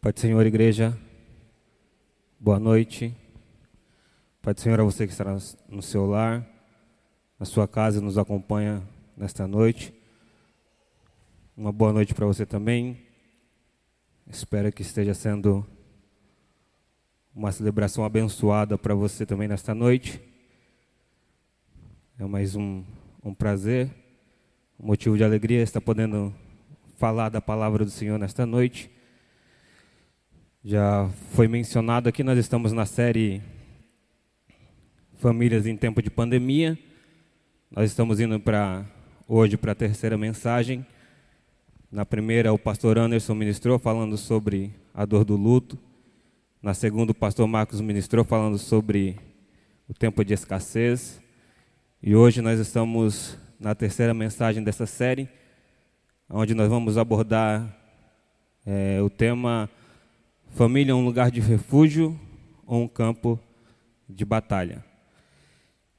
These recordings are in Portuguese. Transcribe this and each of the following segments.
Pai do Senhor, igreja, boa noite. Pai do Senhor, a você que está no seu lar, na sua casa e nos acompanha nesta noite. Uma boa noite para você também. Espero que esteja sendo uma celebração abençoada para você também nesta noite. É mais um, um prazer, um motivo de alegria estar podendo falar da palavra do Senhor nesta noite. Já foi mencionado aqui, nós estamos na série Famílias em Tempo de Pandemia. Nós estamos indo para hoje para a terceira mensagem. Na primeira, o pastor Anderson ministrou falando sobre a dor do luto. Na segunda, o pastor Marcos ministrou falando sobre o tempo de escassez. E hoje nós estamos na terceira mensagem dessa série, onde nós vamos abordar é, o tema Família é um lugar de refúgio ou um campo de batalha.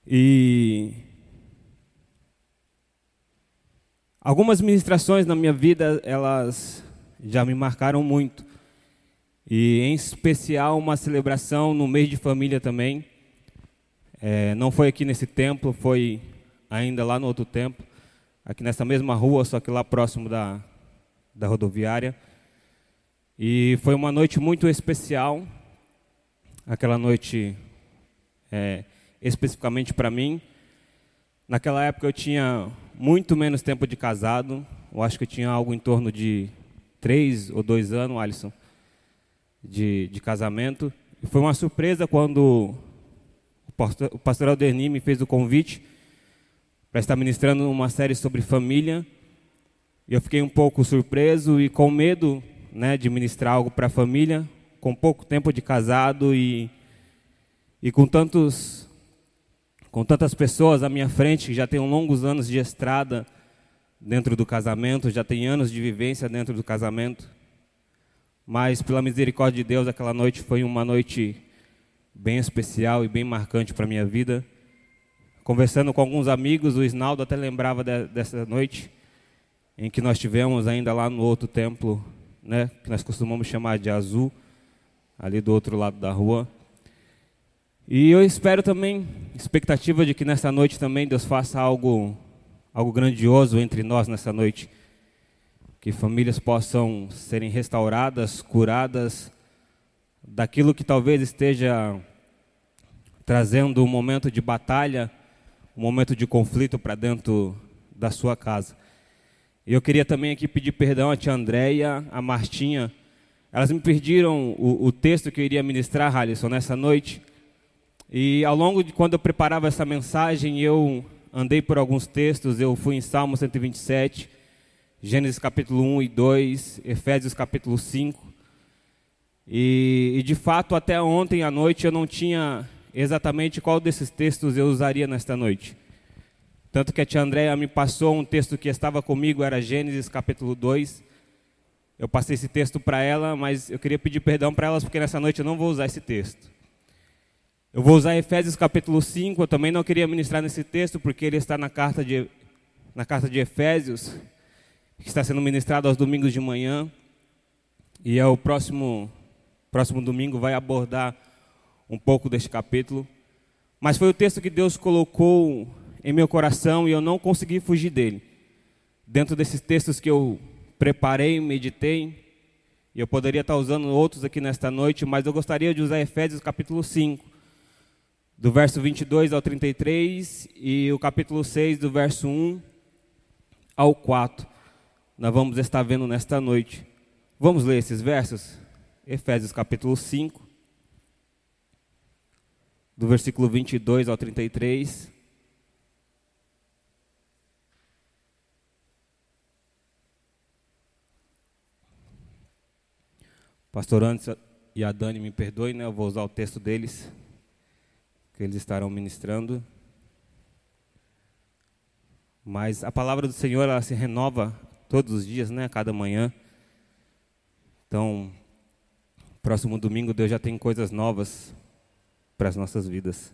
E algumas ministrações na minha vida, elas já me marcaram muito. E em especial uma celebração no mês de família também. É, não foi aqui nesse templo, foi ainda lá no outro templo, aqui nessa mesma rua, só que lá próximo da, da rodoviária. E foi uma noite muito especial, aquela noite é, especificamente para mim. Naquela época eu tinha muito menos tempo de casado, eu acho que eu tinha algo em torno de três ou dois anos, Alisson, de, de casamento. E foi uma surpresa quando o pastor, Alderni me fez o convite para estar ministrando uma série sobre família. E eu fiquei um pouco surpreso e com medo né, de ministrar algo para a família, com pouco tempo de casado e, e com tantos com tantas pessoas à minha frente que já têm longos anos de estrada dentro do casamento, já tem anos de vivência dentro do casamento. Mas pela misericórdia de Deus, aquela noite foi uma noite bem especial e bem marcante para a minha vida. Conversando com alguns amigos, o Isnaldo até lembrava de, dessa noite em que nós tivemos ainda lá no outro templo né, que nós costumamos chamar de azul, ali do outro lado da rua. E eu espero também, expectativa de que nessa noite também Deus faça algo, algo grandioso entre nós nessa noite. Que famílias possam serem restauradas, curadas daquilo que talvez esteja trazendo um momento de batalha, um momento de conflito para dentro da sua casa. E eu queria também aqui pedir perdão a tia Andréia, a Martinha. Elas me pediram o, o texto que eu iria ministrar, Alisson, nessa noite. E ao longo de quando eu preparava essa mensagem, eu andei por alguns textos. Eu fui em Salmo 127, Gênesis capítulo 1 e 2, Efésios capítulo 5. E, e de fato, até ontem à noite eu não tinha exatamente qual desses textos eu usaria nesta noite. Tanto que a tia Andréa me passou um texto que estava comigo, era Gênesis capítulo 2. Eu passei esse texto para ela, mas eu queria pedir perdão para elas, porque nessa noite eu não vou usar esse texto. Eu vou usar Efésios capítulo 5, eu também não queria ministrar nesse texto, porque ele está na carta de, na carta de Efésios, que está sendo ministrado aos domingos de manhã. E é o próximo, próximo domingo vai abordar um pouco deste capítulo. Mas foi o texto que Deus colocou em meu coração e eu não consegui fugir dele. Dentro desses textos que eu preparei, meditei, e eu poderia estar usando outros aqui nesta noite, mas eu gostaria de usar Efésios capítulo 5, do verso 22 ao 33, e o capítulo 6, do verso 1 ao 4. Nós vamos estar vendo nesta noite. Vamos ler esses versos? Efésios capítulo 5, do versículo 22 ao 33. Pastor Anderson e a Dani me perdoem, né? Eu vou usar o texto deles, que eles estarão ministrando. Mas a palavra do Senhor, ela se renova todos os dias, né? Cada manhã. Então, próximo domingo, Deus já tem coisas novas para as nossas vidas.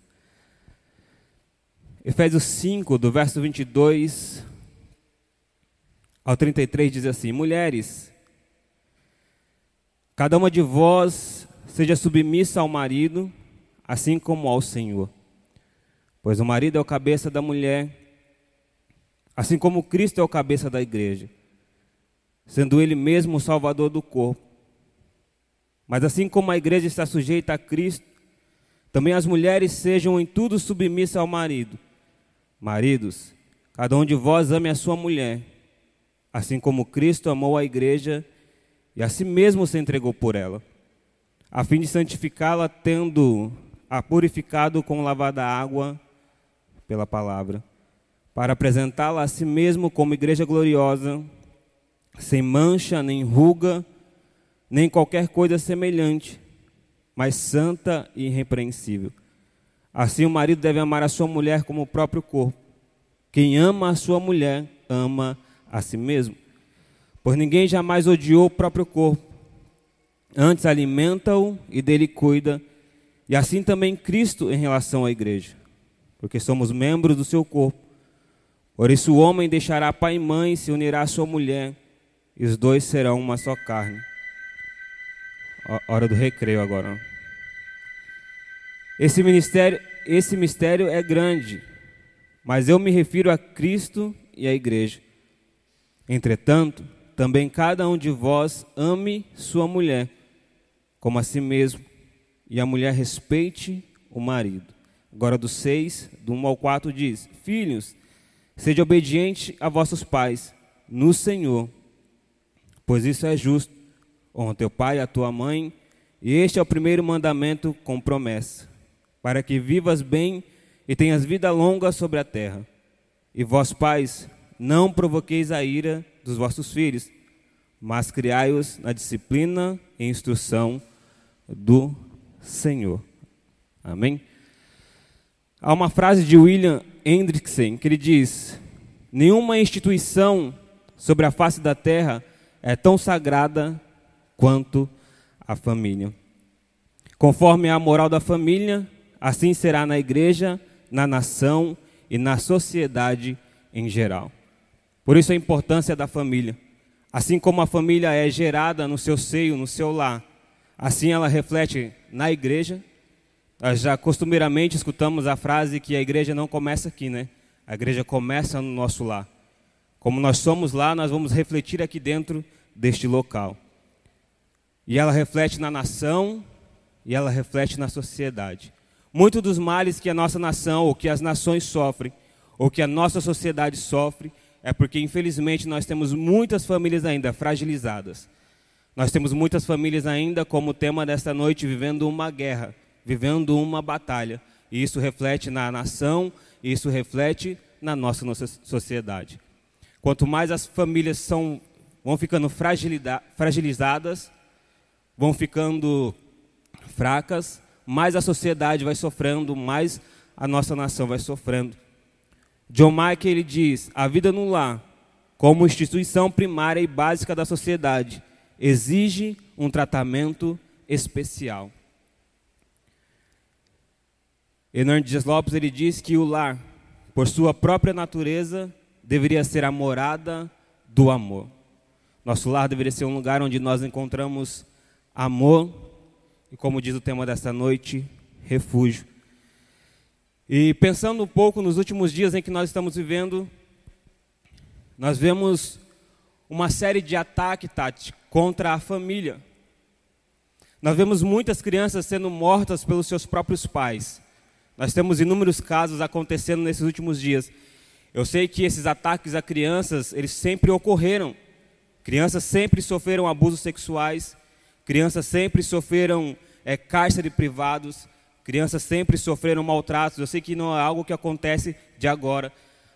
Efésios 5, do verso 22 ao 33, diz assim: Mulheres, Cada uma de vós seja submissa ao marido, assim como ao Senhor. Pois o marido é o cabeça da mulher, assim como Cristo é o cabeça da igreja, sendo ele mesmo o salvador do corpo. Mas assim como a igreja está sujeita a Cristo, também as mulheres sejam em tudo submissas ao marido. Maridos, cada um de vós ame a sua mulher, assim como Cristo amou a igreja e a si mesmo se entregou por ela, a fim de santificá-la, tendo a purificado com lavada água pela palavra, para apresentá-la a si mesmo como igreja gloriosa, sem mancha, nem ruga, nem qualquer coisa semelhante, mas santa e irrepreensível. Assim o marido deve amar a sua mulher como o próprio corpo. Quem ama a sua mulher, ama a si mesmo. Pois ninguém jamais odiou o próprio corpo, antes alimenta-o e dele cuida, e assim também Cristo em relação à igreja, porque somos membros do seu corpo. Por isso o homem deixará pai e mãe, se unirá à sua mulher, e os dois serão uma só carne. Hora do recreio agora. Esse ministério, esse mistério é grande, mas eu me refiro a Cristo e à igreja. Entretanto, também cada um de vós ame sua mulher como a si mesmo, e a mulher respeite o marido. Agora, do 6, do 1 ao 4, diz: Filhos, sede obediente a vossos pais, no Senhor, pois isso é justo. Honra teu pai e a tua mãe, e este é o primeiro mandamento com promessa, para que vivas bem e tenhas vida longa sobre a terra. E vós, pais, não provoqueis a ira dos vossos filhos, mas criai-os na disciplina e instrução do Senhor. Amém? Há uma frase de William Hendrickson que ele diz: Nenhuma instituição sobre a face da terra é tão sagrada quanto a família. Conforme a moral da família, assim será na igreja, na nação e na sociedade em geral. Por isso a importância da família. Assim como a família é gerada no seu seio, no seu lar, assim ela reflete na igreja. Nós já costumeiramente escutamos a frase que a igreja não começa aqui, né? A igreja começa no nosso lar. Como nós somos lá, nós vamos refletir aqui dentro deste local. E ela reflete na nação e ela reflete na sociedade. Muitos dos males que a nossa nação, ou que as nações sofrem, ou que a nossa sociedade sofre, é porque infelizmente nós temos muitas famílias ainda fragilizadas. Nós temos muitas famílias ainda, como tema desta noite, vivendo uma guerra, vivendo uma batalha. E isso reflete na nação, isso reflete na nossa, nossa sociedade. Quanto mais as famílias são, vão ficando fragilizadas, vão ficando fracas, mais a sociedade vai sofrendo, mais a nossa nação vai sofrendo. John Mike ele diz: a vida no lar, como instituição primária e básica da sociedade, exige um tratamento especial. Hernandes Lopes ele diz que o lar, por sua própria natureza, deveria ser a morada do amor. Nosso lar deveria ser um lugar onde nós encontramos amor e, como diz o tema desta noite, refúgio. E pensando um pouco nos últimos dias em que nós estamos vivendo, nós vemos uma série de ataques, Tati, contra a família. Nós vemos muitas crianças sendo mortas pelos seus próprios pais. Nós temos inúmeros casos acontecendo nesses últimos dias. Eu sei que esses ataques a crianças, eles sempre ocorreram. Crianças sempre sofreram abusos sexuais, crianças sempre sofreram é, cárcere privados, Crianças sempre sofreram maltratos. Eu sei que não é algo que acontece de agora,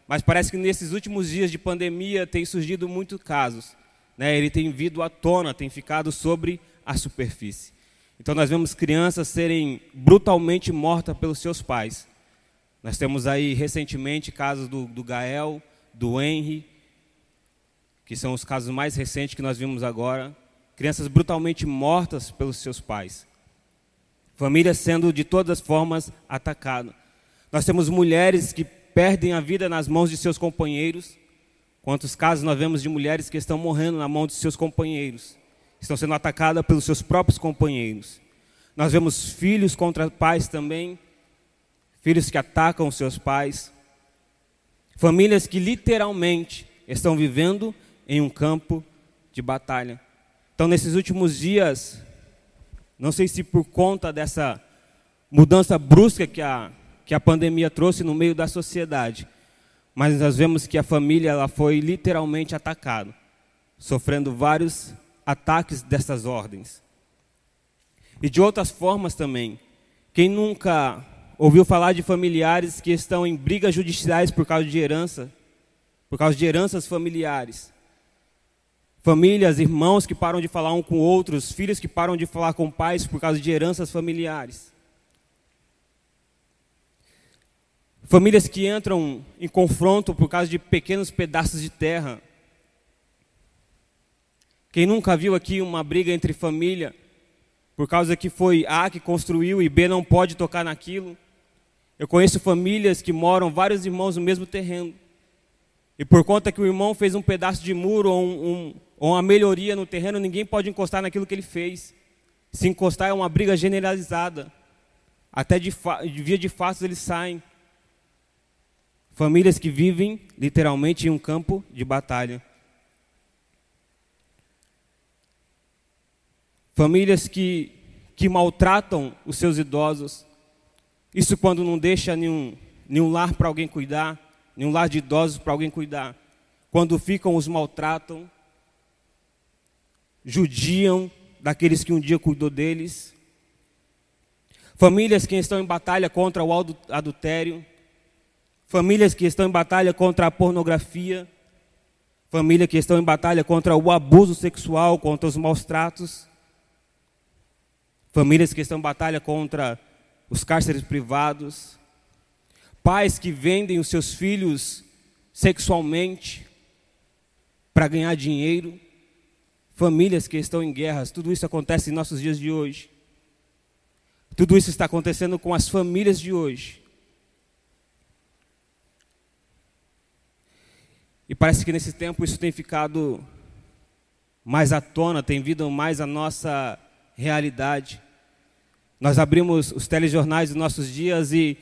mas parece que nesses últimos dias de pandemia tem surgido muitos casos. Né? Ele tem vindo à tona, tem ficado sobre a superfície. Então nós vemos crianças serem brutalmente mortas pelos seus pais. Nós temos aí recentemente casos do, do Gael, do Henry, que são os casos mais recentes que nós vimos agora. Crianças brutalmente mortas pelos seus pais. Famílias sendo de todas formas atacadas. Nós temos mulheres que perdem a vida nas mãos de seus companheiros. Quantos casos nós vemos de mulheres que estão morrendo na mão de seus companheiros? estão sendo atacadas pelos seus próprios companheiros. Nós vemos filhos contra pais também, filhos que atacam seus pais, famílias que literalmente estão vivendo em um campo de batalha. Então, nesses últimos dias, não sei se por conta dessa mudança brusca que a, que a pandemia trouxe no meio da sociedade, mas nós vemos que a família ela foi literalmente atacada, sofrendo vários ataques dessas ordens. E de outras formas também. Quem nunca ouviu falar de familiares que estão em brigas judiciais por causa de herança, por causa de heranças familiares? Famílias, irmãos que param de falar um com outros, filhos que param de falar com pais por causa de heranças familiares. Famílias que entram em confronto por causa de pequenos pedaços de terra. Quem nunca viu aqui uma briga entre família por causa que foi A que construiu e B não pode tocar naquilo? Eu conheço famílias que moram vários irmãos no mesmo terreno. E por conta que o irmão fez um pedaço de muro ou um, um ou uma melhoria no terreno, ninguém pode encostar naquilo que ele fez. Se encostar é uma briga generalizada. Até de, de via de fato eles saem. Famílias que vivem literalmente em um campo de batalha. Famílias que, que maltratam os seus idosos. Isso quando não deixa nenhum, nenhum lar para alguém cuidar, nenhum lar de idosos para alguém cuidar. Quando ficam, os maltratam judiam daqueles que um dia cuidou deles. Famílias que estão em batalha contra o adultério. Famílias que estão em batalha contra a pornografia. Famílias que estão em batalha contra o abuso sexual, contra os maus tratos. Famílias que estão em batalha contra os cárceres privados. Pais que vendem os seus filhos sexualmente para ganhar dinheiro famílias que estão em guerras, tudo isso acontece em nossos dias de hoje. Tudo isso está acontecendo com as famílias de hoje. E parece que nesse tempo isso tem ficado mais à tona, tem vindo mais a nossa realidade. Nós abrimos os telejornais dos nossos dias e,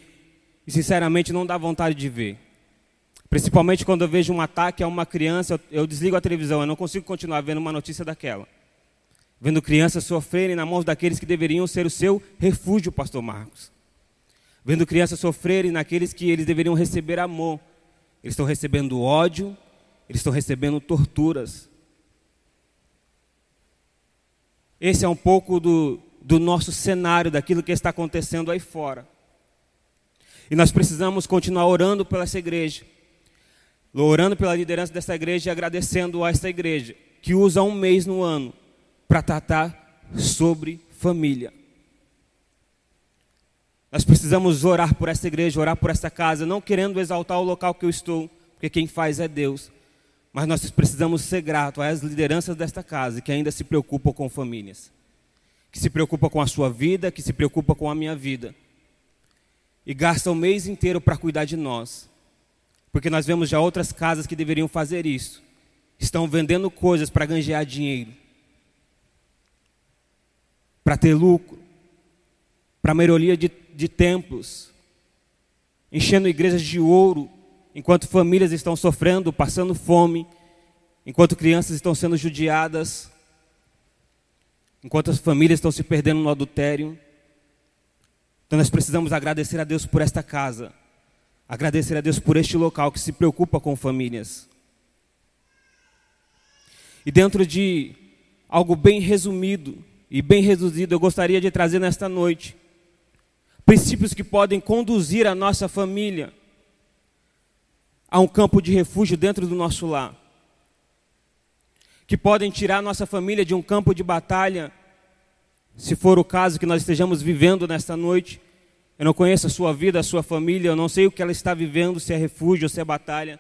e sinceramente não dá vontade de ver. Principalmente quando eu vejo um ataque a uma criança, eu desligo a televisão, eu não consigo continuar vendo uma notícia daquela. Vendo crianças sofrerem na mãos daqueles que deveriam ser o seu refúgio, pastor Marcos. Vendo crianças sofrerem naqueles que eles deveriam receber amor. Eles estão recebendo ódio, eles estão recebendo torturas. Esse é um pouco do, do nosso cenário, daquilo que está acontecendo aí fora. E nós precisamos continuar orando pela essa igreja orando pela liderança dessa igreja e agradecendo a essa igreja, que usa um mês no ano para tratar sobre família. Nós precisamos orar por essa igreja, orar por essa casa, não querendo exaltar o local que eu estou, porque quem faz é Deus. Mas nós precisamos ser gratos às lideranças desta casa que ainda se preocupam com famílias, que se preocupam com a sua vida, que se preocupam com a minha vida, e gastam o mês inteiro para cuidar de nós. Porque nós vemos já outras casas que deveriam fazer isso. Estão vendendo coisas para ganhar dinheiro. Para ter lucro. Para melhoria de, de templos. Enchendo igrejas de ouro. Enquanto famílias estão sofrendo, passando fome. Enquanto crianças estão sendo judiadas. Enquanto as famílias estão se perdendo no adultério. Então nós precisamos agradecer a Deus por esta casa Agradecer a Deus por este local que se preocupa com famílias. E dentro de algo bem resumido e bem reduzido, eu gostaria de trazer nesta noite princípios que podem conduzir a nossa família a um campo de refúgio dentro do nosso lar. Que podem tirar a nossa família de um campo de batalha, se for o caso que nós estejamos vivendo nesta noite, eu não conheço a sua vida, a sua família, eu não sei o que ela está vivendo, se é refúgio ou se é batalha.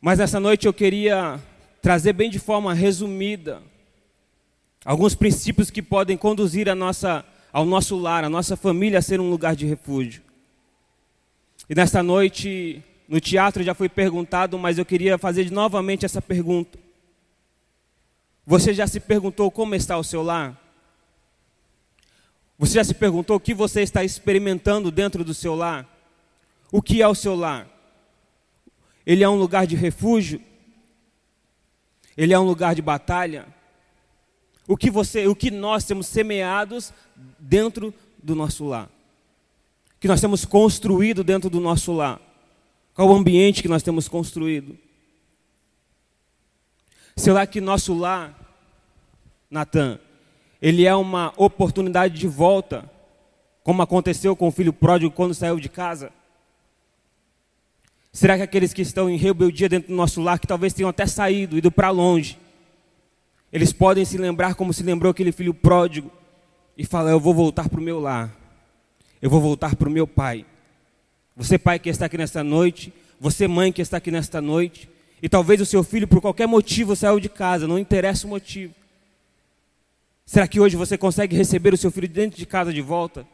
Mas nessa noite eu queria trazer bem de forma resumida alguns princípios que podem conduzir a nossa, ao nosso lar, a nossa família a ser um lugar de refúgio. E nesta noite, no teatro já foi perguntado, mas eu queria fazer novamente essa pergunta. Você já se perguntou como está o seu lar? Você já se perguntou o que você está experimentando dentro do seu lar? O que é o seu lar? Ele é um lugar de refúgio? Ele é um lugar de batalha? O que você, o que nós temos semeados dentro do nosso lar? Que nós temos construído dentro do nosso lar? Qual o ambiente que nós temos construído? Será que nosso lar, Natan, ele é uma oportunidade de volta, como aconteceu com o filho pródigo quando saiu de casa? Será que aqueles que estão em rebeldia dentro do nosso lar, que talvez tenham até saído, ido para longe, eles podem se lembrar como se lembrou aquele filho pródigo e falar: Eu vou voltar para o meu lar, eu vou voltar para o meu pai. Você, pai que está aqui nesta noite, você, mãe que está aqui nesta noite, e talvez o seu filho, por qualquer motivo, saiu de casa, não interessa o motivo. Será que hoje você consegue receber o seu filho dentro de casa de volta?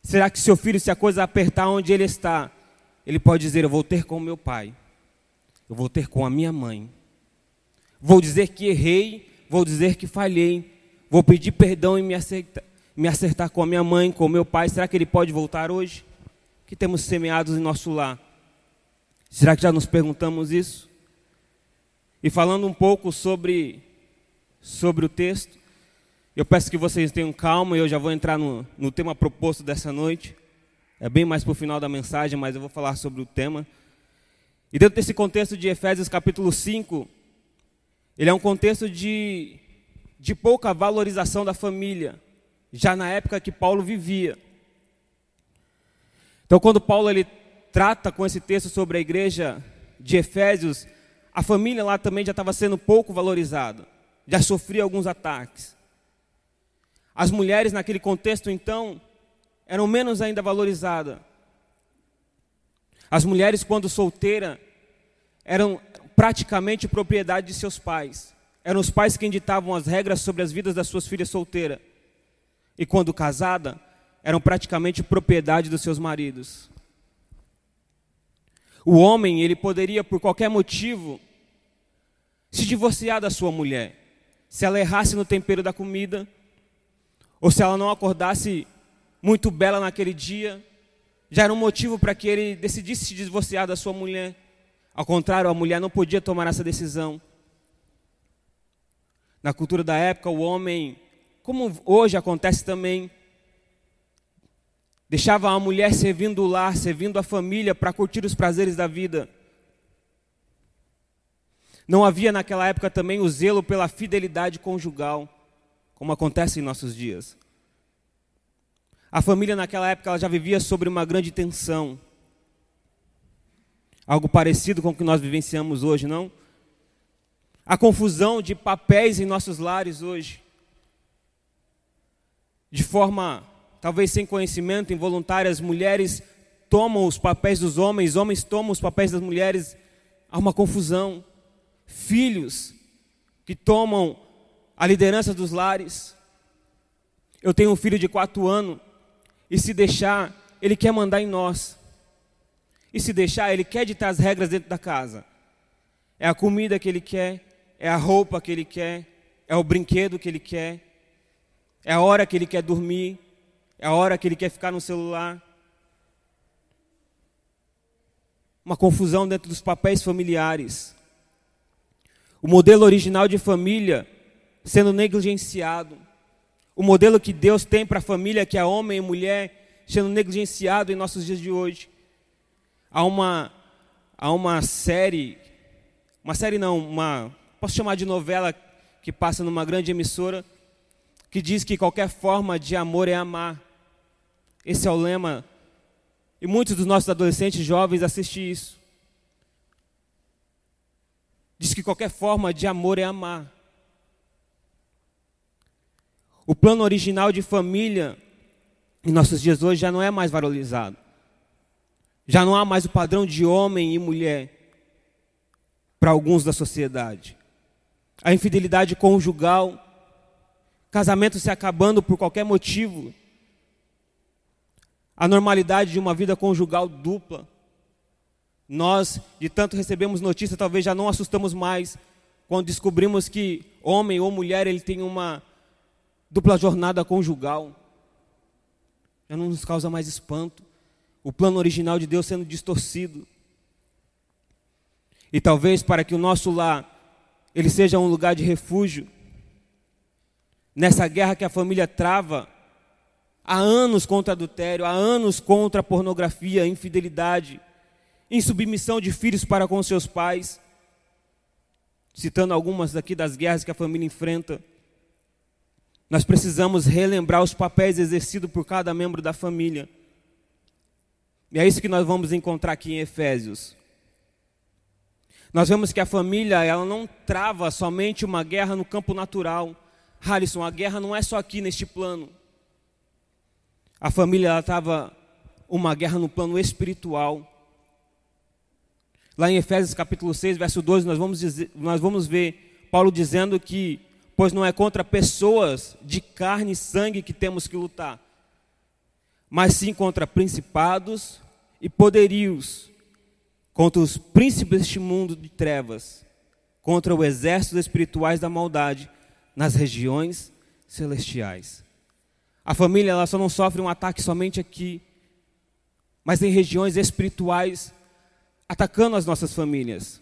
Será que seu filho, se a coisa apertar onde ele está, ele pode dizer: Eu vou ter com meu pai, eu vou ter com a minha mãe, vou dizer que errei, vou dizer que falhei, vou pedir perdão e me acertar, me acertar com a minha mãe, com o meu pai. Será que ele pode voltar hoje? que temos semeados em nosso lar? Será que já nos perguntamos isso? E falando um pouco sobre, sobre o texto, eu peço que vocês tenham calma e eu já vou entrar no, no tema proposto dessa noite. É bem mais para o final da mensagem, mas eu vou falar sobre o tema. E dentro desse contexto de Efésios capítulo 5, ele é um contexto de, de pouca valorização da família, já na época que Paulo vivia. Então, quando Paulo ele trata com esse texto sobre a igreja de Efésios, a família lá também já estava sendo pouco valorizada, já sofria alguns ataques. As mulheres naquele contexto, então, eram menos ainda valorizadas. As mulheres, quando solteira, eram praticamente propriedade de seus pais. Eram os pais quem ditavam as regras sobre as vidas das suas filhas solteiras. E quando casada, eram praticamente propriedade dos seus maridos. O homem, ele poderia, por qualquer motivo, se divorciar da sua mulher. Se ela errasse no tempero da comida, ou se ela não acordasse muito bela naquele dia, já era um motivo para que ele decidisse se divorciar da sua mulher. Ao contrário, a mulher não podia tomar essa decisão. Na cultura da época, o homem, como hoje acontece também, Deixava a mulher servindo o lar, servindo a família para curtir os prazeres da vida. Não havia naquela época também o zelo pela fidelidade conjugal, como acontece em nossos dias. A família naquela época já vivia sobre uma grande tensão. Algo parecido com o que nós vivenciamos hoje, não? A confusão de papéis em nossos lares hoje. De forma talvez sem conhecimento, involuntárias, mulheres tomam os papéis dos homens, homens tomam os papéis das mulheres, há uma confusão. Filhos que tomam a liderança dos lares. Eu tenho um filho de quatro anos, e se deixar, ele quer mandar em nós. E se deixar, ele quer ditar as regras dentro da casa. É a comida que ele quer, é a roupa que ele quer, é o brinquedo que ele quer, é a hora que ele quer dormir, é a hora que ele quer ficar no celular. Uma confusão dentro dos papéis familiares. O modelo original de família sendo negligenciado. O modelo que Deus tem para a família, que é homem e mulher, sendo negligenciado em nossos dias de hoje. Há uma, há uma série, uma série não, uma, posso chamar de novela que passa numa grande emissora, que diz que qualquer forma de amor é amar. Esse é o lema. E muitos dos nossos adolescentes jovens assistem isso. Diz que qualquer forma de amor é amar. O plano original de família em nossos dias hoje já não é mais valorizado. Já não há mais o padrão de homem e mulher para alguns da sociedade. A infidelidade conjugal, casamento se acabando por qualquer motivo, a normalidade de uma vida conjugal dupla. Nós, de tanto recebemos notícia, talvez já não assustamos mais quando descobrimos que homem ou mulher ele tem uma dupla jornada conjugal. Já não nos causa mais espanto. O plano original de Deus sendo distorcido. E talvez para que o nosso lar ele seja um lugar de refúgio. Nessa guerra que a família trava há anos contra adultério, há anos contra pornografia, infidelidade, insubmissão de filhos para com seus pais, citando algumas daqui das guerras que a família enfrenta. Nós precisamos relembrar os papéis exercidos por cada membro da família. E é isso que nós vamos encontrar aqui em Efésios. Nós vemos que a família, ela não trava somente uma guerra no campo natural. Harrison, a guerra não é só aqui neste plano. A família ela trava uma guerra no plano espiritual. Lá em Efésios capítulo 6, verso 12, nós vamos, dizer, nós vamos ver Paulo dizendo que, pois não é contra pessoas de carne e sangue que temos que lutar, mas sim contra principados e poderios, contra os príncipes deste mundo de trevas, contra o exército espirituais da maldade nas regiões celestiais. A família ela só não sofre um ataque somente aqui, mas em regiões espirituais atacando as nossas famílias.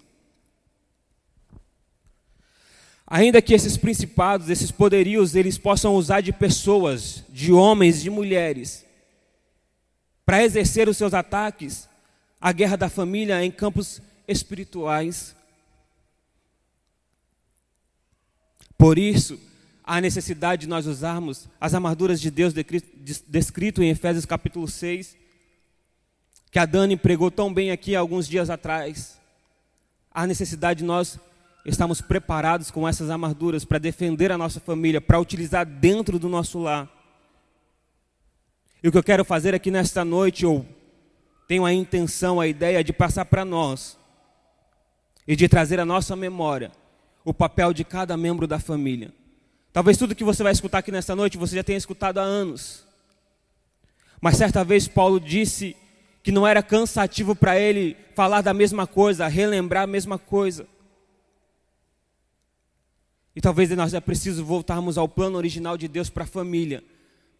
Ainda que esses principados, esses poderios, eles possam usar de pessoas, de homens, de mulheres, para exercer os seus ataques, a guerra da família em campos espirituais. Por isso, há necessidade de nós usarmos as armaduras de Deus descrito em Efésios capítulo 6, que a Dani pregou tão bem aqui alguns dias atrás. Há necessidade de nós estarmos preparados com essas armaduras para defender a nossa família, para utilizar dentro do nosso lar. E o que eu quero fazer aqui nesta noite, ou tenho a intenção, a ideia de passar para nós e de trazer à nossa memória o papel de cada membro da família. Talvez tudo que você vai escutar aqui nesta noite você já tenha escutado há anos. Mas certa vez Paulo disse que não era cansativo para ele falar da mesma coisa, relembrar a mesma coisa. E talvez nós é preciso voltarmos ao plano original de Deus para a família,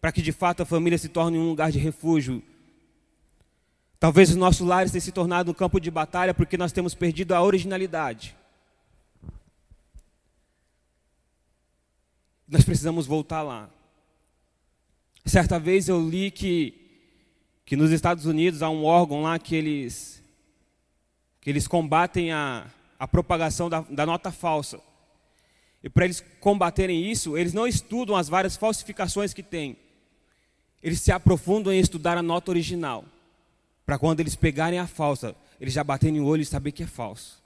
para que de fato a família se torne um lugar de refúgio, Talvez os nossos lares tenham se tornado um campo de batalha porque nós temos perdido a originalidade. Nós precisamos voltar lá. Certa vez eu li que, que nos Estados Unidos há um órgão lá que eles, que eles combatem a, a propagação da, da nota falsa. E para eles combaterem isso, eles não estudam as várias falsificações que tem. Eles se aprofundam em estudar a nota original. Para quando eles pegarem a falsa, eles já baterem o olho e saber que é falso.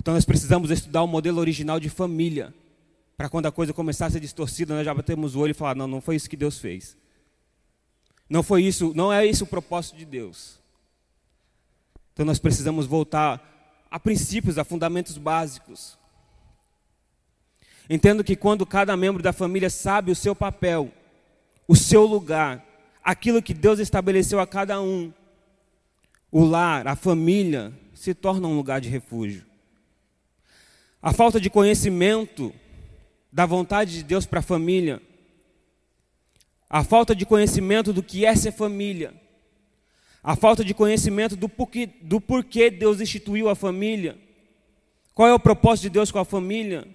Então nós precisamos estudar o modelo original de família. Para quando a coisa começar a ser distorcida, nós já batemos o olho e falar: não, não foi isso que Deus fez. Não foi isso, não é esse o propósito de Deus. Então nós precisamos voltar a princípios, a fundamentos básicos. Entendo que quando cada membro da família sabe o seu papel, o seu lugar, aquilo que Deus estabeleceu a cada um. O lar, a família, se torna um lugar de refúgio. A falta de conhecimento da vontade de Deus para a família, a falta de conhecimento do que é ser família, a falta de conhecimento do porquê, do porquê Deus instituiu a família, qual é o propósito de Deus com a família,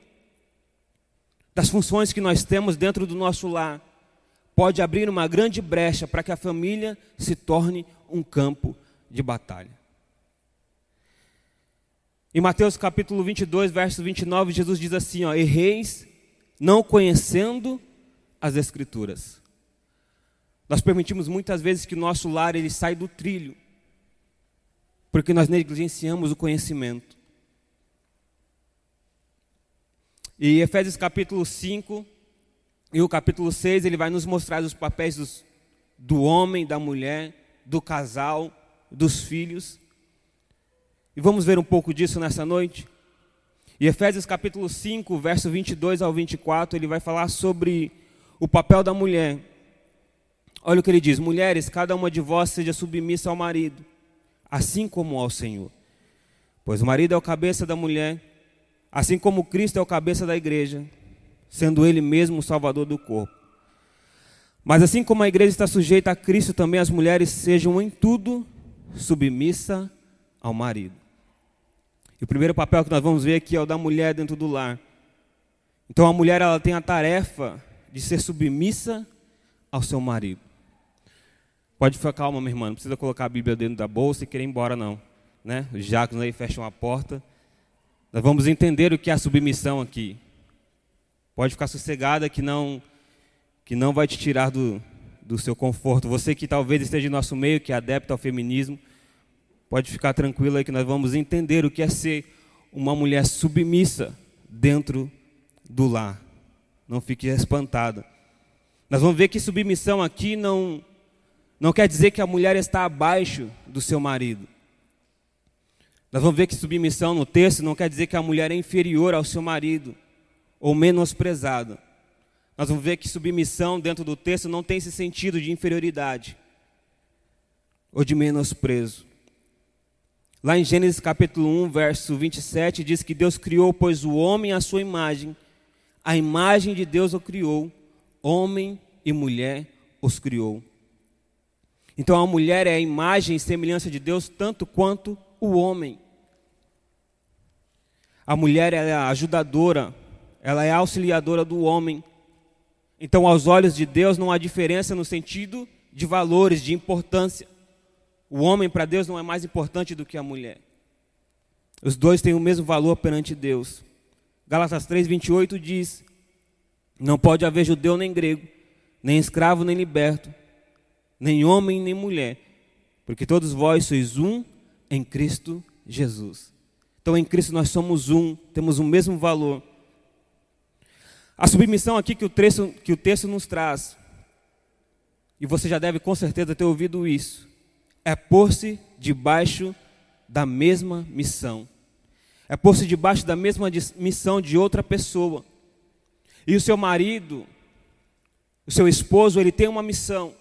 das funções que nós temos dentro do nosso lar pode abrir uma grande brecha para que a família se torne um campo de batalha. Em Mateus capítulo 22, verso 29, Jesus diz assim: ó, Erreis não conhecendo as Escrituras. Nós permitimos muitas vezes que nosso lar ele sai do trilho, porque nós negligenciamos o conhecimento. E Efésios capítulo 5, e o capítulo 6 ele vai nos mostrar os papéis dos, do homem, da mulher, do casal, dos filhos. E vamos ver um pouco disso nessa noite. E Efésios capítulo 5, verso 22 ao 24, ele vai falar sobre o papel da mulher. Olha o que ele diz: Mulheres, cada uma de vós seja submissa ao marido, assim como ao Senhor. Pois o marido é o cabeça da mulher, assim como Cristo é o cabeça da igreja, sendo ele mesmo o salvador do corpo. Mas assim como a igreja está sujeita a Cristo, também as mulheres sejam em tudo submissa ao marido. E o primeiro papel que nós vamos ver aqui é o da mulher dentro do lar. Então a mulher ela tem a tarefa de ser submissa ao seu marido. Pode ficar calma, minha irmã, não precisa colocar a Bíblia dentro da bolsa e querer ir embora não, né? Os diáconos aí fecham a porta. Nós vamos entender o que é a submissão aqui. Pode ficar sossegada que não que não vai te tirar do, do seu conforto. Você que talvez esteja em nosso meio, que é adepto ao feminismo, pode ficar tranquilo aí que nós vamos entender o que é ser uma mulher submissa dentro do lar. Não fique espantada. Nós vamos ver que submissão aqui não, não quer dizer que a mulher está abaixo do seu marido. Nós vamos ver que submissão no texto não quer dizer que a mulher é inferior ao seu marido ou menosprezada. Nós vamos ver que submissão dentro do texto não tem esse sentido de inferioridade ou de menosprezo. Lá em Gênesis capítulo 1, verso 27, diz que Deus criou, pois, o homem à sua imagem, a imagem de Deus o criou, homem e mulher os criou. Então a mulher é a imagem e semelhança de Deus tanto quanto o homem. A mulher é a ajudadora, ela é a auxiliadora do homem. Então, aos olhos de Deus, não há diferença no sentido de valores, de importância. O homem para Deus não é mais importante do que a mulher. Os dois têm o mesmo valor perante Deus. Gálatas 3:28 diz: Não pode haver judeu nem grego, nem escravo nem liberto, nem homem nem mulher, porque todos vós sois um em Cristo Jesus. Então em Cristo nós somos um, temos o mesmo valor. A submissão aqui que o texto, que o texto nos traz, e você já deve com certeza ter ouvido isso, é pôr-se debaixo da mesma missão. É pôr-se debaixo da mesma missão de outra pessoa. E o seu marido, o seu esposo, ele tem uma missão.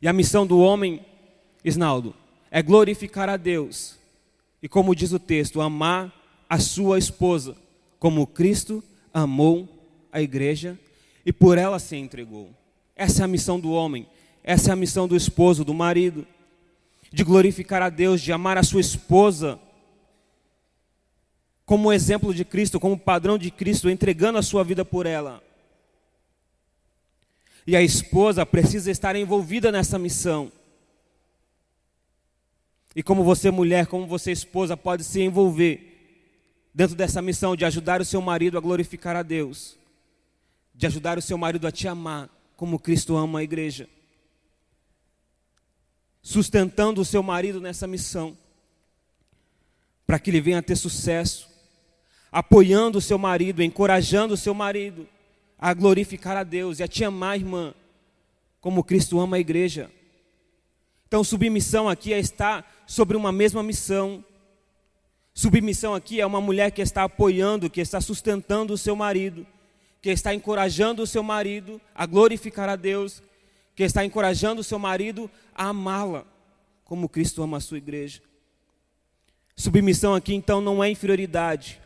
E a missão do homem, Isnaldo, é glorificar a Deus. E como diz o texto, amar a sua esposa, como Cristo amou a igreja e por ela se entregou. Essa é a missão do homem. Essa é a missão do esposo, do marido, de glorificar a Deus, de amar a sua esposa como exemplo de Cristo, como padrão de Cristo, entregando a sua vida por ela. E a esposa precisa estar envolvida nessa missão. E como você, mulher, como você, esposa, pode se envolver dentro dessa missão de ajudar o seu marido a glorificar a Deus, de ajudar o seu marido a te amar, como Cristo ama a igreja sustentando o seu marido nessa missão, para que ele venha a ter sucesso, apoiando o seu marido, encorajando o seu marido a glorificar a Deus e a te amar, irmã, como Cristo ama a igreja. Então, submissão aqui é estar sobre uma mesma missão. Submissão aqui é uma mulher que está apoiando, que está sustentando o seu marido, que está encorajando o seu marido a glorificar a Deus, que está encorajando o seu marido a amá-la, como Cristo ama a sua igreja. Submissão aqui então não é inferioridade,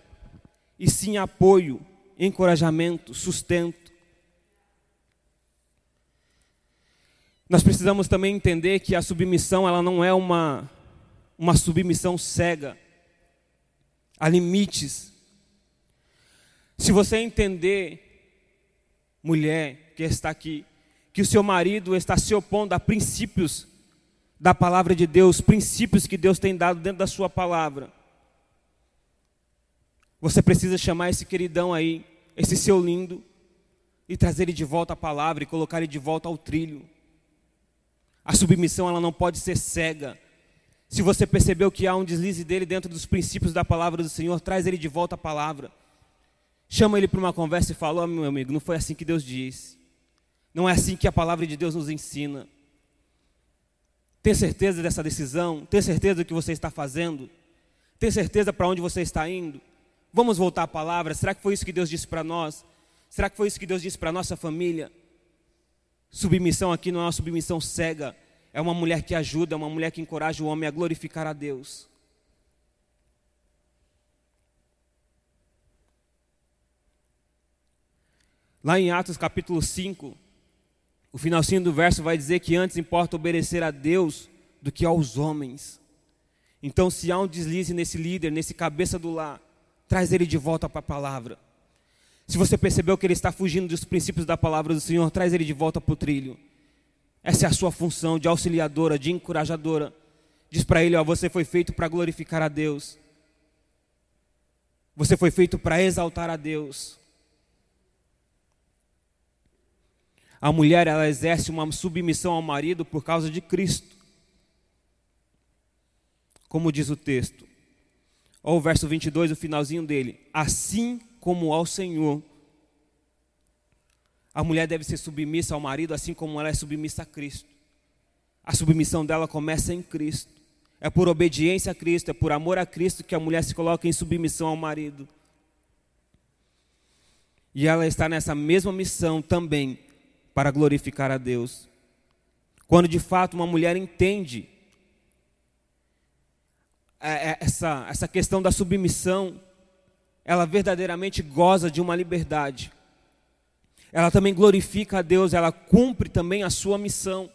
e sim apoio, encorajamento, sustento. Nós precisamos também entender que a submissão ela não é uma, uma submissão cega. Há limites. Se você entender, mulher que está aqui, que o seu marido está se opondo a princípios da palavra de Deus, princípios que Deus tem dado dentro da sua palavra. Você precisa chamar esse queridão aí, esse seu lindo, e trazer ele de volta à palavra e colocar ele de volta ao trilho. A submissão ela não pode ser cega. Se você percebeu que há um deslize dele dentro dos princípios da palavra do Senhor, traz ele de volta à palavra. Chama ele para uma conversa e fala: oh, meu amigo, não foi assim que Deus disse. Não é assim que a palavra de Deus nos ensina. Tem certeza dessa decisão? Tem certeza do que você está fazendo? Tem certeza para onde você está indo? Vamos voltar à palavra. Será que foi isso que Deus disse para nós? Será que foi isso que Deus disse para nossa família? Submissão aqui não é uma submissão cega. É uma mulher que ajuda, é uma mulher que encoraja o homem a glorificar a Deus. Lá em Atos capítulo 5, o finalzinho do verso vai dizer que antes importa obedecer a Deus do que aos homens. Então, se há um deslize nesse líder, nesse cabeça do lar, traz ele de volta para a palavra. Se você percebeu que ele está fugindo dos princípios da palavra do Senhor, traz ele de volta para o trilho. Essa é a sua função de auxiliadora, de encorajadora. Diz para ele: ó, você foi feito para glorificar a Deus. Você foi feito para exaltar a Deus. A mulher ela exerce uma submissão ao marido por causa de Cristo. Como diz o texto. Olha o verso 22, o finalzinho dele. Assim como ao Senhor. A mulher deve ser submissa ao marido, assim como ela é submissa a Cristo. A submissão dela começa em Cristo. É por obediência a Cristo, é por amor a Cristo que a mulher se coloca em submissão ao marido. E ela está nessa mesma missão também para glorificar a Deus. Quando de fato uma mulher entende essa, essa questão da submissão, ela verdadeiramente goza de uma liberdade. Ela também glorifica a Deus, ela cumpre também a sua missão.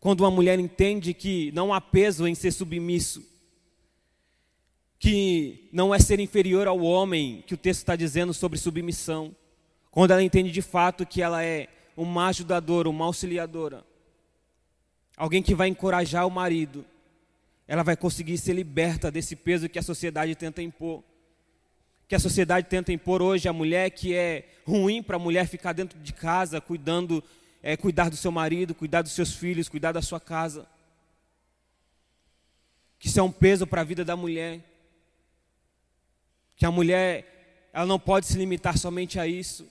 Quando uma mulher entende que não há peso em ser submisso, que não é ser inferior ao homem, que o texto está dizendo sobre submissão. Quando ela entende de fato que ela é uma ajudadora, uma auxiliadora, alguém que vai encorajar o marido, ela vai conseguir ser liberta desse peso que a sociedade tenta impor. Que a sociedade tenta impor hoje a mulher que é ruim para a mulher ficar dentro de casa, cuidando, é, cuidar do seu marido, cuidar dos seus filhos, cuidar da sua casa. Que isso é um peso para a vida da mulher. Que a mulher, ela não pode se limitar somente a isso.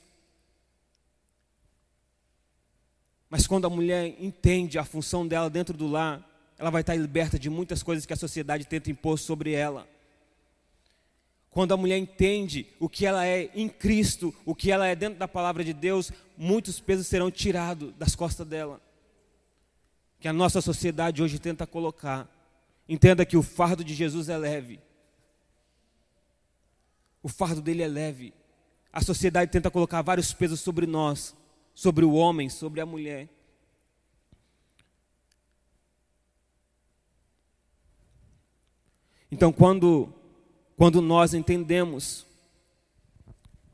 Mas quando a mulher entende a função dela dentro do lar, ela vai estar liberta de muitas coisas que a sociedade tenta impor sobre ela. Quando a mulher entende o que ela é em Cristo, o que ela é dentro da palavra de Deus, muitos pesos serão tirados das costas dela. Que a nossa sociedade hoje tenta colocar. Entenda que o fardo de Jesus é leve. O fardo dele é leve. A sociedade tenta colocar vários pesos sobre nós, sobre o homem, sobre a mulher. Então, quando, quando nós entendemos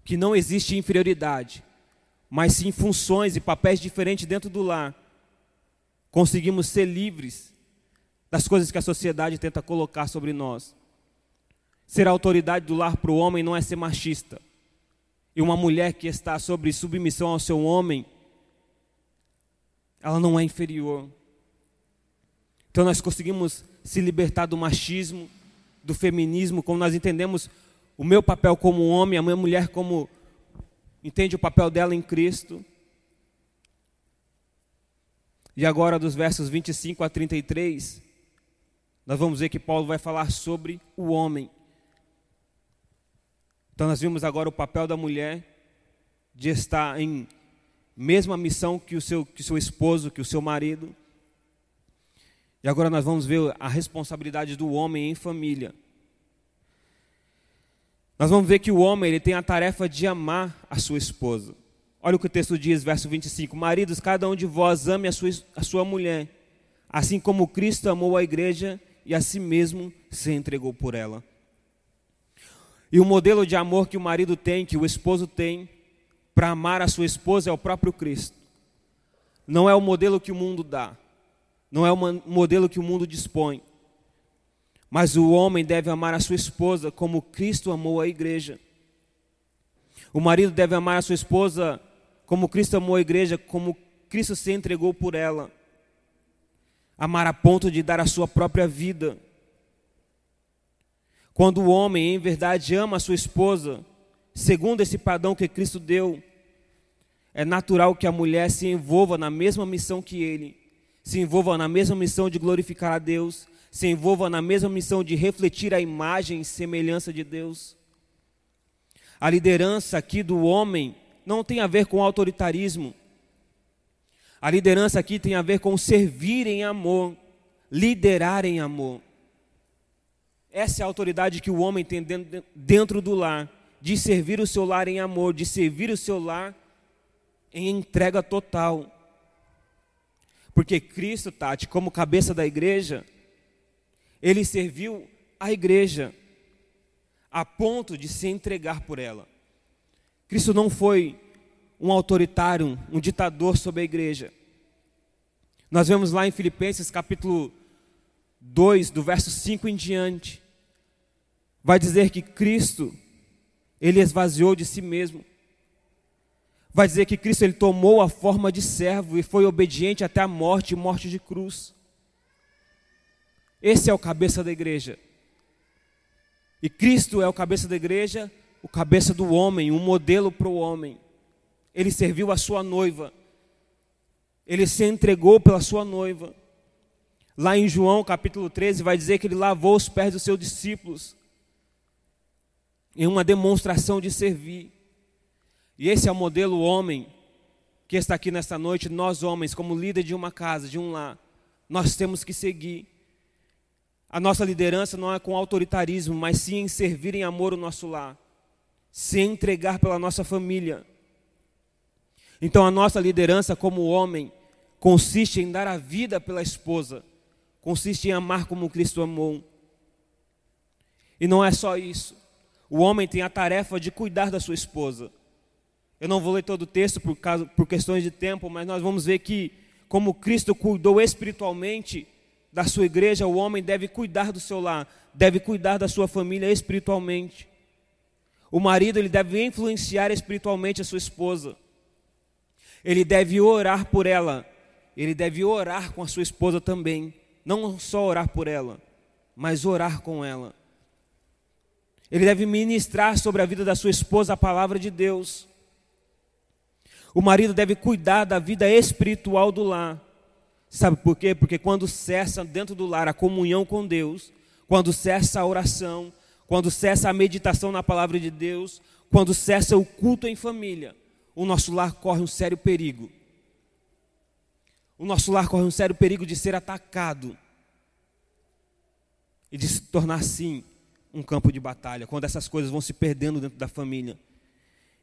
que não existe inferioridade, mas sim funções e papéis diferentes dentro do lar, conseguimos ser livres das coisas que a sociedade tenta colocar sobre nós. Ser a autoridade do lar para o homem não é ser machista. E uma mulher que está sobre submissão ao seu homem, ela não é inferior. Então nós conseguimos se libertar do machismo, do feminismo, como nós entendemos o meu papel como homem, a minha mulher como entende o papel dela em Cristo. E agora, dos versos 25 a 33, nós vamos ver que Paulo vai falar sobre o homem. Então, nós vimos agora o papel da mulher de estar em mesma missão que o seu, que seu esposo, que o seu marido. E agora nós vamos ver a responsabilidade do homem em família. Nós vamos ver que o homem ele tem a tarefa de amar a sua esposa. Olha o que o texto diz, verso 25: Maridos, cada um de vós ame a sua, a sua mulher, assim como Cristo amou a igreja e a si mesmo se entregou por ela. E o modelo de amor que o marido tem, que o esposo tem, para amar a sua esposa é o próprio Cristo. Não é o modelo que o mundo dá. Não é o modelo que o mundo dispõe. Mas o homem deve amar a sua esposa como Cristo amou a igreja. O marido deve amar a sua esposa como Cristo amou a igreja, como Cristo se entregou por ela. Amar a ponto de dar a sua própria vida. Quando o homem, em verdade, ama a sua esposa, segundo esse padrão que Cristo deu, é natural que a mulher se envolva na mesma missão que ele se envolva na mesma missão de glorificar a Deus, se envolva na mesma missão de refletir a imagem e semelhança de Deus. A liderança aqui do homem não tem a ver com autoritarismo. A liderança aqui tem a ver com servir em amor, liderar em amor. Essa é a autoridade que o homem tem dentro do lar de servir o seu lar em amor, de servir o seu lar em entrega total. Porque Cristo, Tati, como cabeça da igreja, ele serviu a igreja a ponto de se entregar por ela. Cristo não foi um autoritário, um ditador sobre a igreja. Nós vemos lá em Filipenses capítulo 2, do verso 5 em diante, vai dizer que Cristo, ele esvaziou de si mesmo. Vai dizer que Cristo ele tomou a forma de servo e foi obediente até a morte, morte de cruz. Esse é o cabeça da igreja. E Cristo é o cabeça da igreja, o cabeça do homem, um modelo para o homem. Ele serviu a sua noiva. Ele se entregou pela sua noiva. Lá em João capítulo 13 vai dizer que ele lavou os pés dos seus discípulos. Em uma demonstração de servir. E esse é o modelo homem que está aqui nesta noite, nós homens, como líder de uma casa, de um lar, nós temos que seguir. A nossa liderança não é com autoritarismo, mas sim em servir em amor o nosso lar, se entregar pela nossa família. Então a nossa liderança como homem consiste em dar a vida pela esposa, consiste em amar como Cristo amou. E não é só isso. O homem tem a tarefa de cuidar da sua esposa. Eu não vou ler todo o texto por, causa, por questões de tempo, mas nós vamos ver que, como Cristo cuidou espiritualmente da sua igreja, o homem deve cuidar do seu lar, deve cuidar da sua família espiritualmente. O marido ele deve influenciar espiritualmente a sua esposa. Ele deve orar por ela, ele deve orar com a sua esposa também. Não só orar por ela, mas orar com ela. Ele deve ministrar sobre a vida da sua esposa a palavra de Deus. O marido deve cuidar da vida espiritual do lar. Sabe por quê? Porque quando cessa dentro do lar a comunhão com Deus, quando cessa a oração, quando cessa a meditação na palavra de Deus, quando cessa o culto em família, o nosso lar corre um sério perigo. O nosso lar corre um sério perigo de ser atacado e de se tornar, sim, um campo de batalha, quando essas coisas vão se perdendo dentro da família.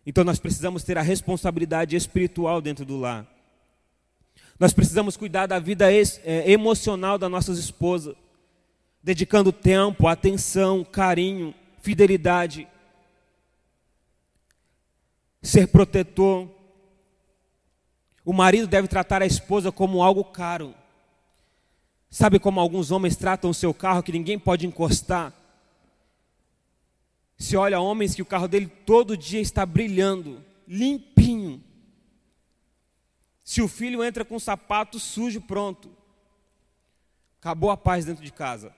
Então nós precisamos ter a responsabilidade espiritual dentro do lar. Nós precisamos cuidar da vida é, emocional das nossas esposas, dedicando tempo, atenção, carinho, fidelidade, ser protetor. O marido deve tratar a esposa como algo caro. Sabe como alguns homens tratam o seu carro que ninguém pode encostar? Se olha homens que o carro dele todo dia está brilhando, limpinho. Se o filho entra com um sapato sujo, pronto. Acabou a paz dentro de casa.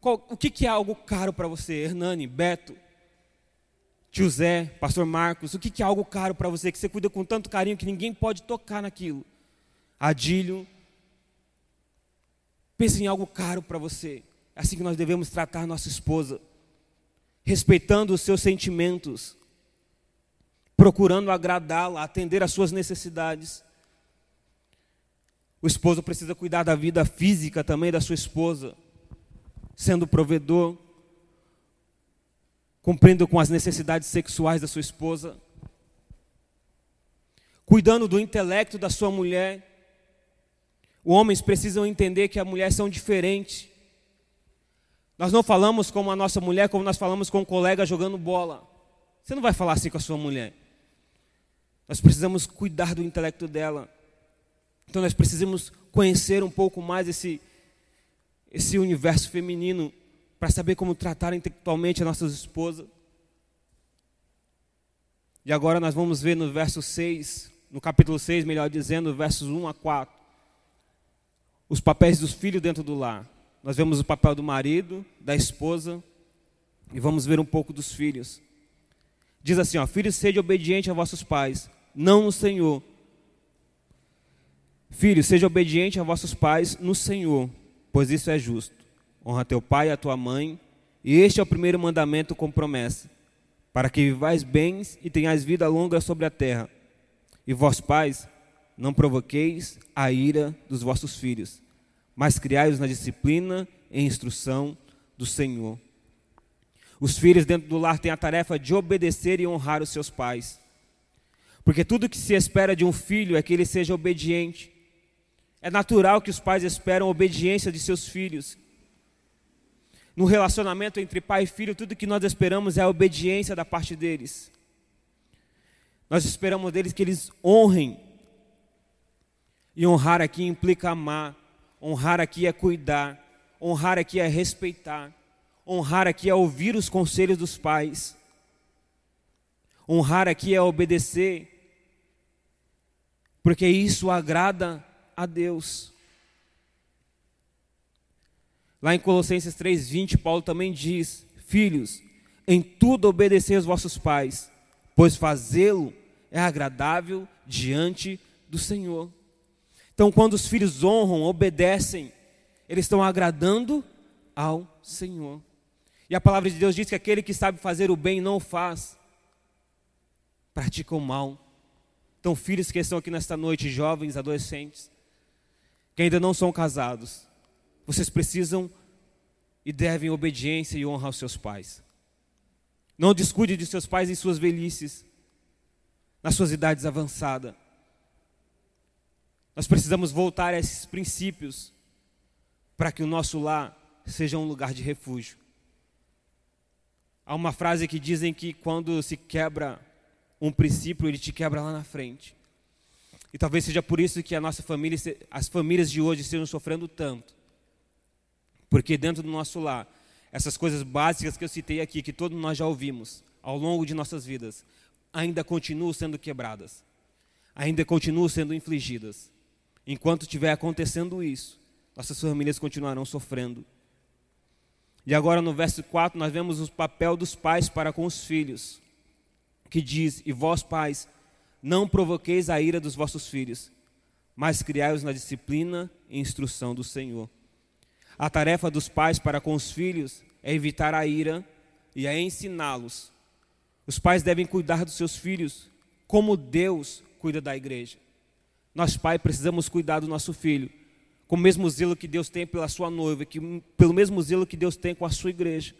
Qual, o que, que é algo caro para você, Hernani, Beto, tio Zé, pastor Marcos? O que, que é algo caro para você, que você cuida com tanto carinho que ninguém pode tocar naquilo? Adílio. Pense em algo caro para você. É assim que nós devemos tratar nossa esposa, respeitando os seus sentimentos, procurando agradá-la, atender às suas necessidades. O esposo precisa cuidar da vida física também da sua esposa, sendo provedor, cumprindo com as necessidades sexuais da sua esposa, cuidando do intelecto da sua mulher. Os homens precisam entender que as mulheres são diferentes. Nós não falamos com a nossa mulher como nós falamos com um colega jogando bola. Você não vai falar assim com a sua mulher. Nós precisamos cuidar do intelecto dela. Então nós precisamos conhecer um pouco mais esse, esse universo feminino para saber como tratar intelectualmente as nossas esposas. E agora nós vamos ver no verso 6, no capítulo 6, melhor dizendo, versos 1 a 4, os papéis dos filhos dentro do lar. Nós vemos o papel do marido, da esposa, e vamos ver um pouco dos filhos. Diz assim, ó, filhos, sede obediente a vossos pais, não no Senhor. Filhos, seja obediente a vossos pais no Senhor, pois isso é justo. Honra teu pai e a tua mãe, e este é o primeiro mandamento com promessa, para que vivais bens e tenhais vida longa sobre a terra. E vós, pais, não provoqueis a ira dos vossos filhos, mas criai-os na disciplina e instrução do Senhor. Os filhos dentro do lar têm a tarefa de obedecer e honrar os seus pais. Porque tudo que se espera de um filho é que ele seja obediente. É natural que os pais esperam a obediência de seus filhos. No relacionamento entre pai e filho, tudo que nós esperamos é a obediência da parte deles. Nós esperamos deles que eles honrem. E honrar aqui implica amar. Honrar aqui é cuidar. Honrar aqui é respeitar. Honrar aqui é ouvir os conselhos dos pais. Honrar aqui é obedecer. Porque isso agrada a Deus. Lá em Colossenses 3:20, Paulo também diz: Filhos, em tudo obedecei aos vossos pais, pois fazê-lo é agradável diante do Senhor. Então, quando os filhos honram, obedecem, eles estão agradando ao Senhor. E a palavra de Deus diz que aquele que sabe fazer o bem não o faz, pratica o mal. Então, filhos que estão aqui nesta noite, jovens, adolescentes, que ainda não são casados, vocês precisam e devem obediência e honra aos seus pais. Não descuide de seus pais em suas velhices, nas suas idades avançadas. Nós precisamos voltar a esses princípios para que o nosso lar seja um lugar de refúgio. Há uma frase que dizem que quando se quebra um princípio, ele te quebra lá na frente. E talvez seja por isso que a nossa família, as famílias de hoje estejam sofrendo tanto. Porque dentro do nosso lar, essas coisas básicas que eu citei aqui, que todos nós já ouvimos ao longo de nossas vidas, ainda continuam sendo quebradas, ainda continuam sendo infligidas. Enquanto estiver acontecendo isso, nossas famílias continuarão sofrendo. E agora no verso 4 nós vemos o papel dos pais para com os filhos, que diz: E vós, pais, não provoqueis a ira dos vossos filhos, mas criai-os na disciplina e instrução do Senhor. A tarefa dos pais para com os filhos é evitar a ira e é ensiná-los. Os pais devem cuidar dos seus filhos como Deus cuida da igreja. Nós, pais, precisamos cuidar do nosso filho com o mesmo zelo que Deus tem pela sua noiva, que, pelo mesmo zelo que Deus tem com a sua igreja.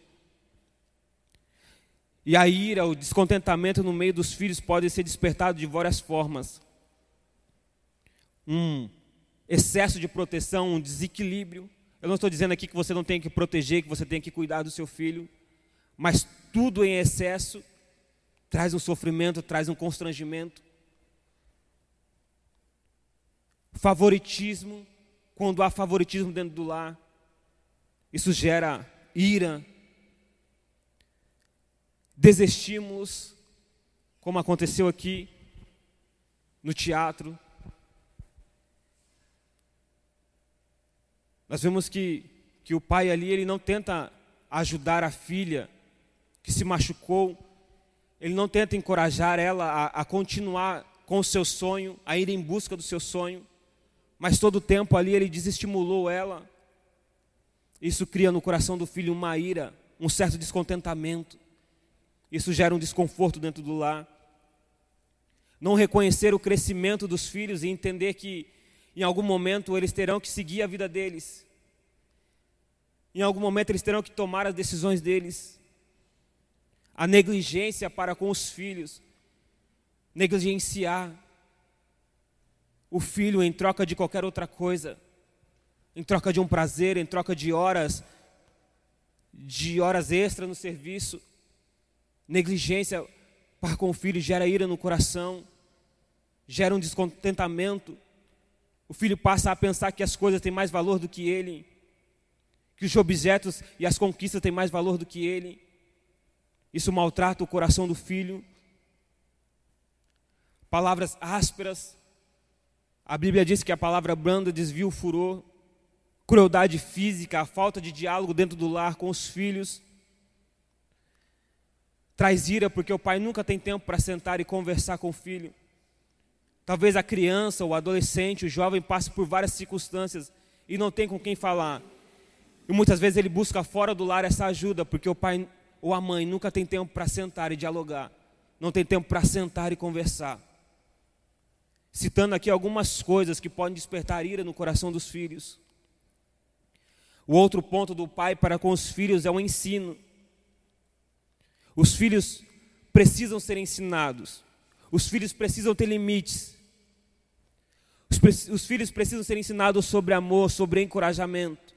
E a ira, o descontentamento no meio dos filhos pode ser despertado de várias formas. Um excesso de proteção, um desequilíbrio. Eu não estou dizendo aqui que você não tem que proteger, que você tem que cuidar do seu filho, mas tudo em excesso traz um sofrimento, traz um constrangimento. Favoritismo, quando há favoritismo dentro do lar, isso gera ira, desestímulos, como aconteceu aqui no teatro. Nós vemos que, que o pai ali, ele não tenta ajudar a filha que se machucou, ele não tenta encorajar ela a, a continuar com o seu sonho, a ir em busca do seu sonho, mas todo o tempo ali ele desestimulou ela. Isso cria no coração do filho uma ira, um certo descontentamento. Isso gera um desconforto dentro do lar. Não reconhecer o crescimento dos filhos e entender que em algum momento eles terão que seguir a vida deles. Em algum momento eles terão que tomar as decisões deles. A negligência para com os filhos. Negligenciar o filho em troca de qualquer outra coisa. Em troca de um prazer, em troca de horas de horas extras no serviço. Negligência para com o filho gera ira no coração, gera um descontentamento. O filho passa a pensar que as coisas têm mais valor do que ele, que os objetos e as conquistas têm mais valor do que ele. Isso maltrata o coração do filho. Palavras ásperas. A Bíblia diz que a palavra branda desvia o furor. Crueldade física, a falta de diálogo dentro do lar com os filhos traz ira porque o pai nunca tem tempo para sentar e conversar com o filho. Talvez a criança, o adolescente, o jovem passe por várias circunstâncias e não tem com quem falar. E muitas vezes ele busca fora do lar essa ajuda, porque o pai ou a mãe nunca tem tempo para sentar e dialogar, não tem tempo para sentar e conversar. Citando aqui algumas coisas que podem despertar ira no coração dos filhos. O outro ponto do pai para com os filhos é o ensino. Os filhos precisam ser ensinados. Os filhos precisam ter limites. Os, os filhos precisam ser ensinados sobre amor, sobre encorajamento.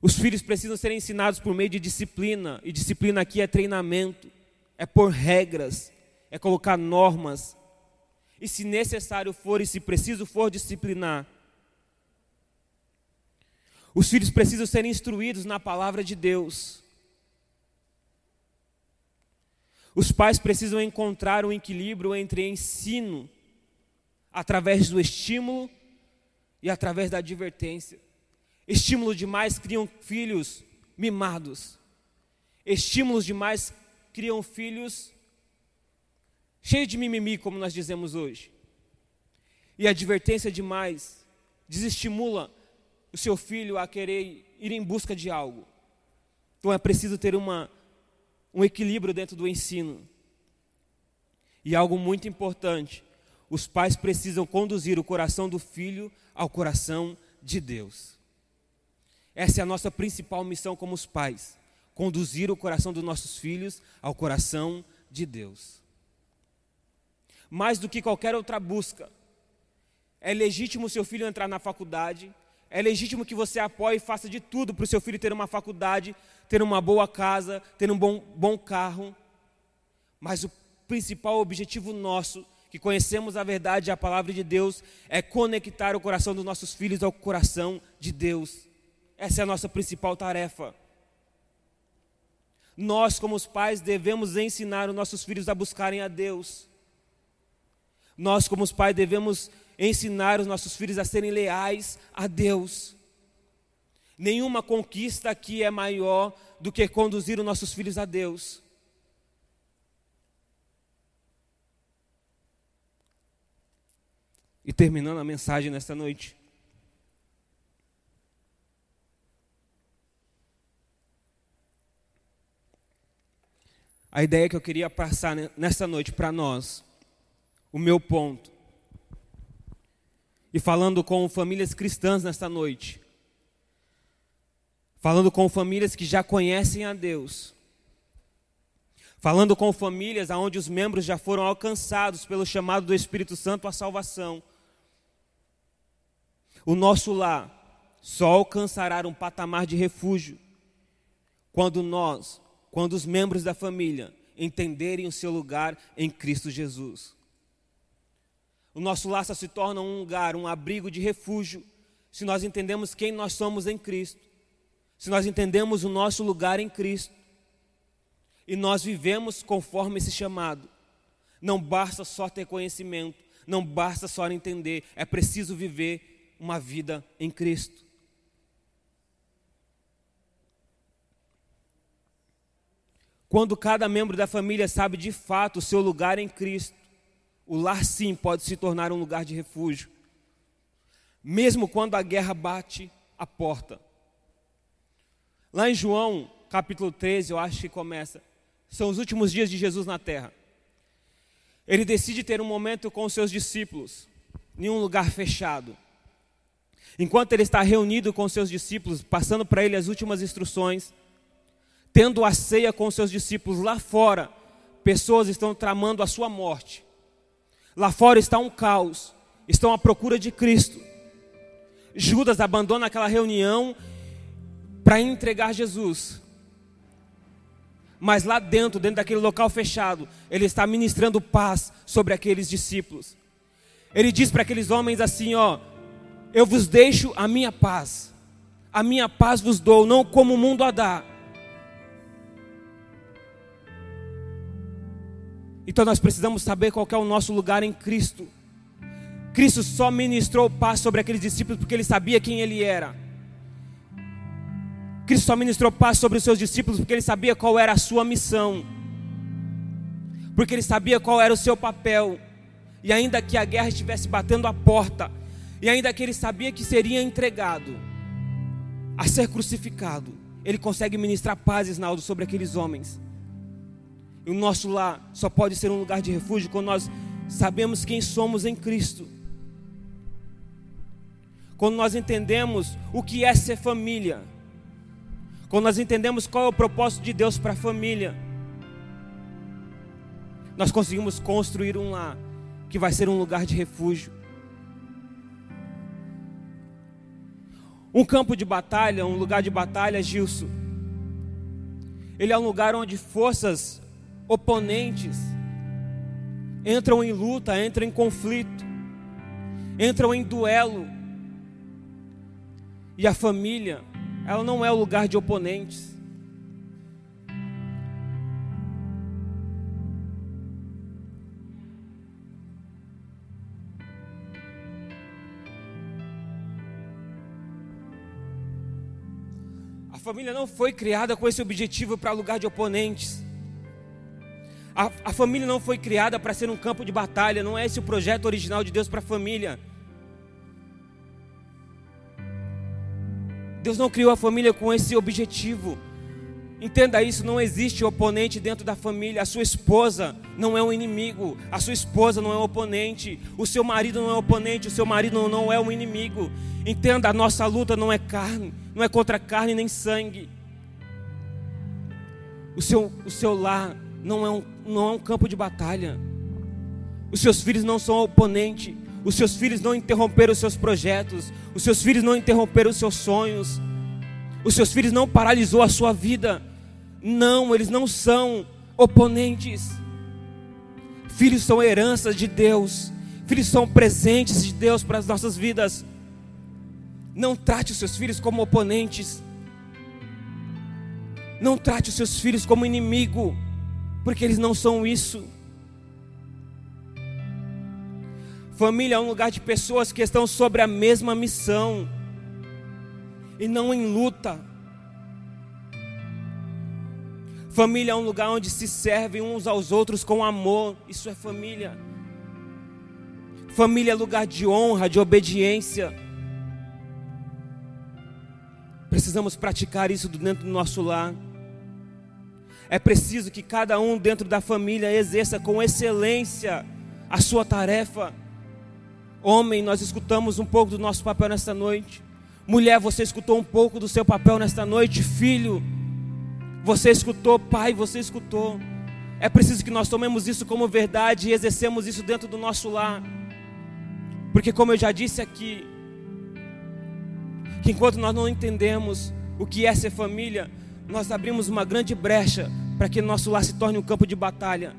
Os filhos precisam ser ensinados por meio de disciplina, e disciplina aqui é treinamento, é pôr regras, é colocar normas. E se necessário for e se preciso for disciplinar. Os filhos precisam ser instruídos na palavra de Deus. Os pais precisam encontrar um equilíbrio entre ensino, através do estímulo e através da advertência. Estímulo demais criam filhos mimados. Estímulos demais criam filhos cheios de mimimi, como nós dizemos hoje. E advertência demais desestimula o seu filho a querer ir em busca de algo. Então é preciso ter uma um equilíbrio dentro do ensino. E algo muito importante: os pais precisam conduzir o coração do filho ao coração de Deus. Essa é a nossa principal missão como os pais: conduzir o coração dos nossos filhos ao coração de Deus. Mais do que qualquer outra busca, é legítimo seu filho entrar na faculdade, é legítimo que você apoie e faça de tudo para o seu filho ter uma faculdade, ter uma boa casa, ter um bom, bom carro. Mas o principal objetivo nosso, que conhecemos a verdade e a palavra de Deus, é conectar o coração dos nossos filhos ao coração de Deus. Essa é a nossa principal tarefa. Nós, como os pais, devemos ensinar os nossos filhos a buscarem a Deus. Nós, como os pais, devemos ensinar os nossos filhos a serem leais a Deus. Nenhuma conquista aqui é maior do que conduzir os nossos filhos a Deus. E terminando a mensagem nesta noite. A ideia que eu queria passar nesta noite para nós, o meu ponto, e falando com famílias cristãs nesta noite, falando com famílias que já conhecem a Deus, falando com famílias onde os membros já foram alcançados pelo chamado do Espírito Santo à salvação. O nosso lar só alcançará um patamar de refúgio quando nós, quando os membros da família entenderem o seu lugar em Cristo Jesus. O nosso lar só se torna um lugar, um abrigo de refúgio, se nós entendemos quem nós somos em Cristo, se nós entendemos o nosso lugar em Cristo, e nós vivemos conforme esse chamado. Não basta só ter conhecimento, não basta só entender, é preciso viver uma vida em Cristo. Quando cada membro da família sabe de fato o seu lugar em Cristo, o lar sim pode se tornar um lugar de refúgio, mesmo quando a guerra bate a porta. Lá em João, capítulo 13, eu acho que começa, são os últimos dias de Jesus na terra. Ele decide ter um momento com os seus discípulos, em um lugar fechado. Enquanto ele está reunido com seus discípulos, passando para ele as últimas instruções, tendo a ceia com seus discípulos lá fora, pessoas estão tramando a sua morte. Lá fora está um caos, estão à procura de Cristo. Judas abandona aquela reunião para entregar Jesus. Mas lá dentro, dentro daquele local fechado, ele está ministrando paz sobre aqueles discípulos. Ele diz para aqueles homens assim: Ó, eu vos deixo a minha paz, a minha paz vos dou, não como o mundo a dá. Então nós precisamos saber qual é o nosso lugar em Cristo. Cristo só ministrou paz sobre aqueles discípulos porque ele sabia quem ele era. Cristo só ministrou paz sobre os seus discípulos porque ele sabia qual era a sua missão. Porque ele sabia qual era o seu papel. E ainda que a guerra estivesse batendo a porta, e ainda que ele sabia que seria entregado a ser crucificado, ele consegue ministrar paz, Isnaldo, sobre aqueles homens. O nosso lar só pode ser um lugar de refúgio quando nós sabemos quem somos em Cristo. Quando nós entendemos o que é ser família. quando nós entendemos qual é o propósito de Deus para a família, nós conseguimos construir um lar que vai ser um lugar de refúgio. Um campo de batalha, um lugar de batalha, Gilson. Ele é um lugar onde forças oponentes entram em luta, entram em conflito, entram em duelo. E a família, ela não é o lugar de oponentes. A família não foi criada com esse objetivo para lugar de oponentes. A, a família não foi criada para ser um campo de batalha, não é esse o projeto original de Deus para a família. Deus não criou a família com esse objetivo. Entenda isso, não existe oponente dentro da família. A sua esposa não é um inimigo, a sua esposa não é um oponente, o seu marido não é um oponente, o seu marido não é um inimigo. Entenda, a nossa luta não é carne, não é contra carne nem sangue. O seu, o seu lar não é, um, não é um campo de batalha. Os seus filhos não são oponente. Os seus filhos não interromperam os seus projetos. Os seus filhos não interromperam os seus sonhos. Os seus filhos não paralisou a sua vida. Não, eles não são oponentes. Filhos são heranças de Deus. Filhos são presentes de Deus para as nossas vidas. Não trate os seus filhos como oponentes. Não trate os seus filhos como inimigo, porque eles não são isso. Família é um lugar de pessoas que estão sobre a mesma missão e não em luta. Família é um lugar onde se servem uns aos outros com amor. Isso é família. Família é lugar de honra, de obediência. Precisamos praticar isso dentro do nosso lar. É preciso que cada um dentro da família exerça com excelência a sua tarefa. Homem, nós escutamos um pouco do nosso papel nesta noite. Mulher, você escutou um pouco do seu papel nesta noite. Filho, você escutou. Pai, você escutou. É preciso que nós tomemos isso como verdade e exercemos isso dentro do nosso lar. Porque, como eu já disse aqui, que enquanto nós não entendemos o que é ser família, nós abrimos uma grande brecha para que nosso lar se torne um campo de batalha.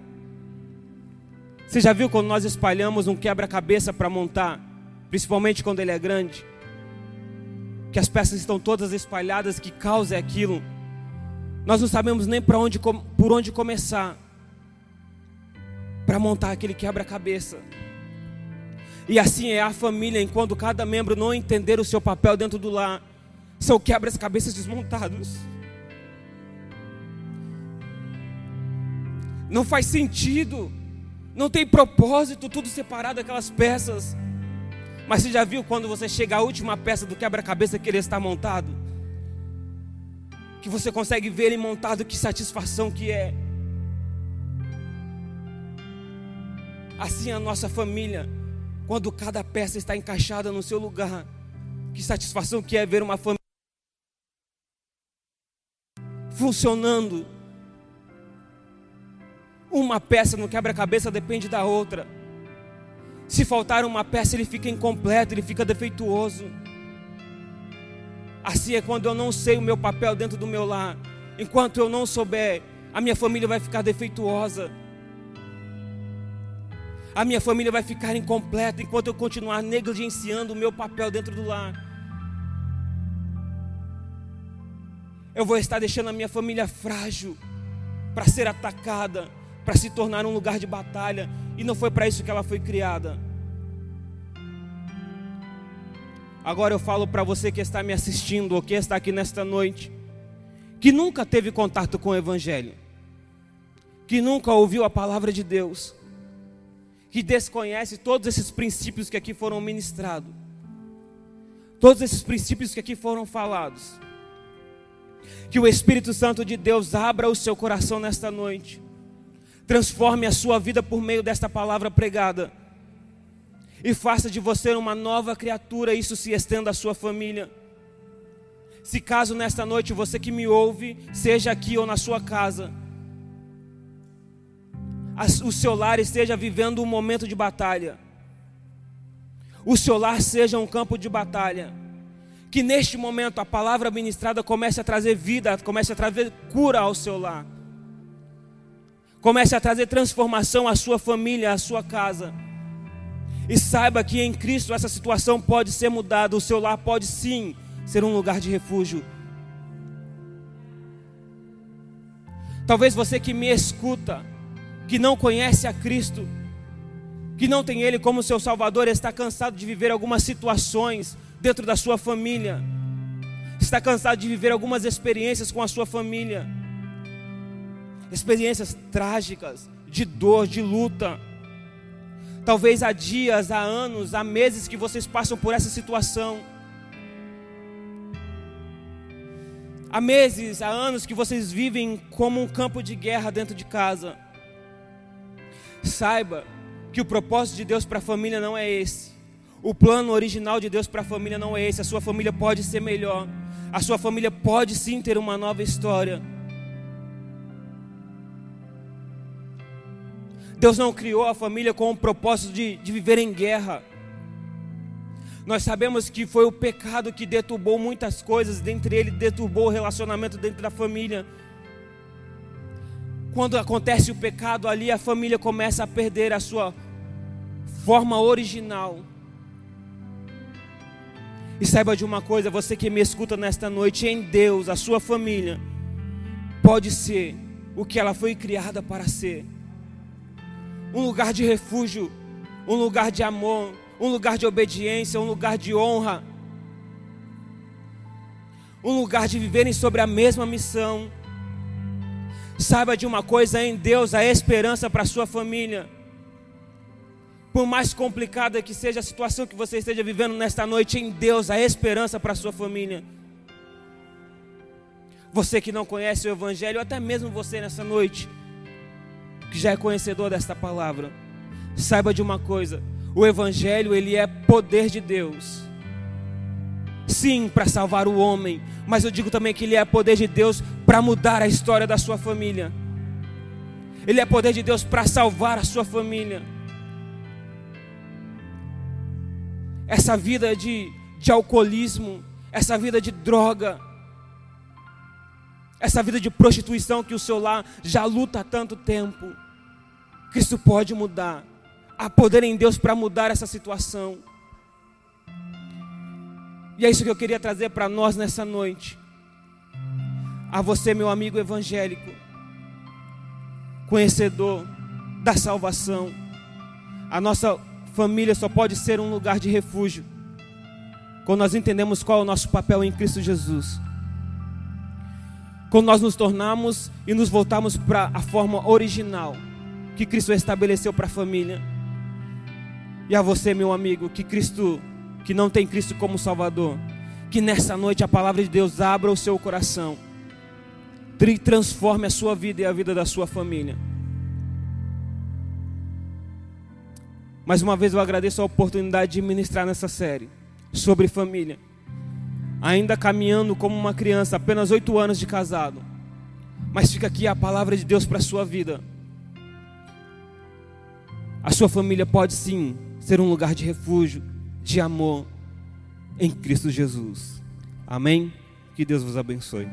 Você já viu quando nós espalhamos um quebra-cabeça para montar, principalmente quando ele é grande? Que as peças estão todas espalhadas, que causa é aquilo. Nós não sabemos nem para onde por onde começar para montar aquele quebra-cabeça. E assim é a família, enquanto cada membro não entender o seu papel dentro do lar, são quebra-cabeças desmontados. Não faz sentido não tem propósito, tudo separado aquelas peças. Mas você já viu quando você chega à última peça do quebra-cabeça que ele está montado? Que você consegue ver ele montado, que satisfação que é. Assim é a nossa família, quando cada peça está encaixada no seu lugar. Que satisfação que é ver uma família funcionando uma peça no quebra-cabeça depende da outra. Se faltar uma peça, ele fica incompleto, ele fica defeituoso. Assim é quando eu não sei o meu papel dentro do meu lar. Enquanto eu não souber, a minha família vai ficar defeituosa. A minha família vai ficar incompleta enquanto eu continuar negligenciando o meu papel dentro do lar. Eu vou estar deixando a minha família frágil para ser atacada para se tornar um lugar de batalha, e não foi para isso que ela foi criada. Agora eu falo para você que está me assistindo ou que está aqui nesta noite, que nunca teve contato com o Evangelho, que nunca ouviu a palavra de Deus, que desconhece todos esses princípios que aqui foram ministrados, todos esses princípios que aqui foram falados. Que o Espírito Santo de Deus abra o seu coração nesta noite transforme a sua vida por meio desta palavra pregada. E faça de você uma nova criatura, isso se estenda à sua família. Se caso nesta noite você que me ouve, seja aqui ou na sua casa, o seu lar esteja vivendo um momento de batalha, o seu lar seja um campo de batalha, que neste momento a palavra ministrada comece a trazer vida, comece a trazer cura ao seu lar, comece a trazer transformação à sua família, à sua casa. E saiba que em Cristo essa situação pode ser mudada, o seu lar pode sim ser um lugar de refúgio. Talvez você que me escuta, que não conhece a Cristo, que não tem Ele como seu Salvador, está cansado de viver algumas situações dentro da sua família, está cansado de viver algumas experiências com a sua família, experiências trágicas, de dor, de luta. Talvez há dias, há anos, há meses que vocês passam por essa situação. Há meses, há anos que vocês vivem como um campo de guerra dentro de casa. Saiba que o propósito de Deus para a família não é esse. O plano original de Deus para a família não é esse. A sua família pode ser melhor. A sua família pode sim ter uma nova história. Deus não criou a família com o propósito de, de viver em guerra. Nós sabemos que foi o pecado que deturbou muitas coisas, dentre ele deturbou o relacionamento dentro da família. Quando acontece o pecado ali, a família começa a perder a sua forma original. E saiba de uma coisa, você que me escuta nesta noite, em Deus, a sua família pode ser o que ela foi criada para ser. Um lugar de refúgio, um lugar de amor, um lugar de obediência, um lugar de honra, um lugar de viverem sobre a mesma missão. Saiba de uma coisa em Deus, a esperança para a sua família. Por mais complicada que seja a situação que você esteja vivendo nesta noite, em Deus, a esperança para a sua família. Você que não conhece o Evangelho, até mesmo você nessa noite, que já é conhecedor desta palavra, saiba de uma coisa: o evangelho, ele é poder de Deus. Sim, para salvar o homem, mas eu digo também que ele é poder de Deus para mudar a história da sua família. Ele é poder de Deus para salvar a sua família. Essa vida de, de alcoolismo, essa vida de droga, essa vida de prostituição que o seu lar já luta há tanto tempo, Cristo pode mudar há poder em Deus para mudar essa situação. E é isso que eu queria trazer para nós nessa noite. A você, meu amigo evangélico, conhecedor da salvação. A nossa família só pode ser um lugar de refúgio quando nós entendemos qual é o nosso papel em Cristo Jesus. Quando nós nos tornamos e nos voltamos para a forma original que Cristo estabeleceu para a família. E a você, meu amigo, que Cristo, que não tem Cristo como Salvador, que nessa noite a palavra de Deus abra o seu coração, transforme a sua vida e a vida da sua família. Mais uma vez eu agradeço a oportunidade de ministrar nessa série sobre família. Ainda caminhando como uma criança, apenas oito anos de casado. Mas fica aqui a palavra de Deus para a sua vida. A sua família pode sim ser um lugar de refúgio, de amor em Cristo Jesus. Amém? Que Deus vos abençoe.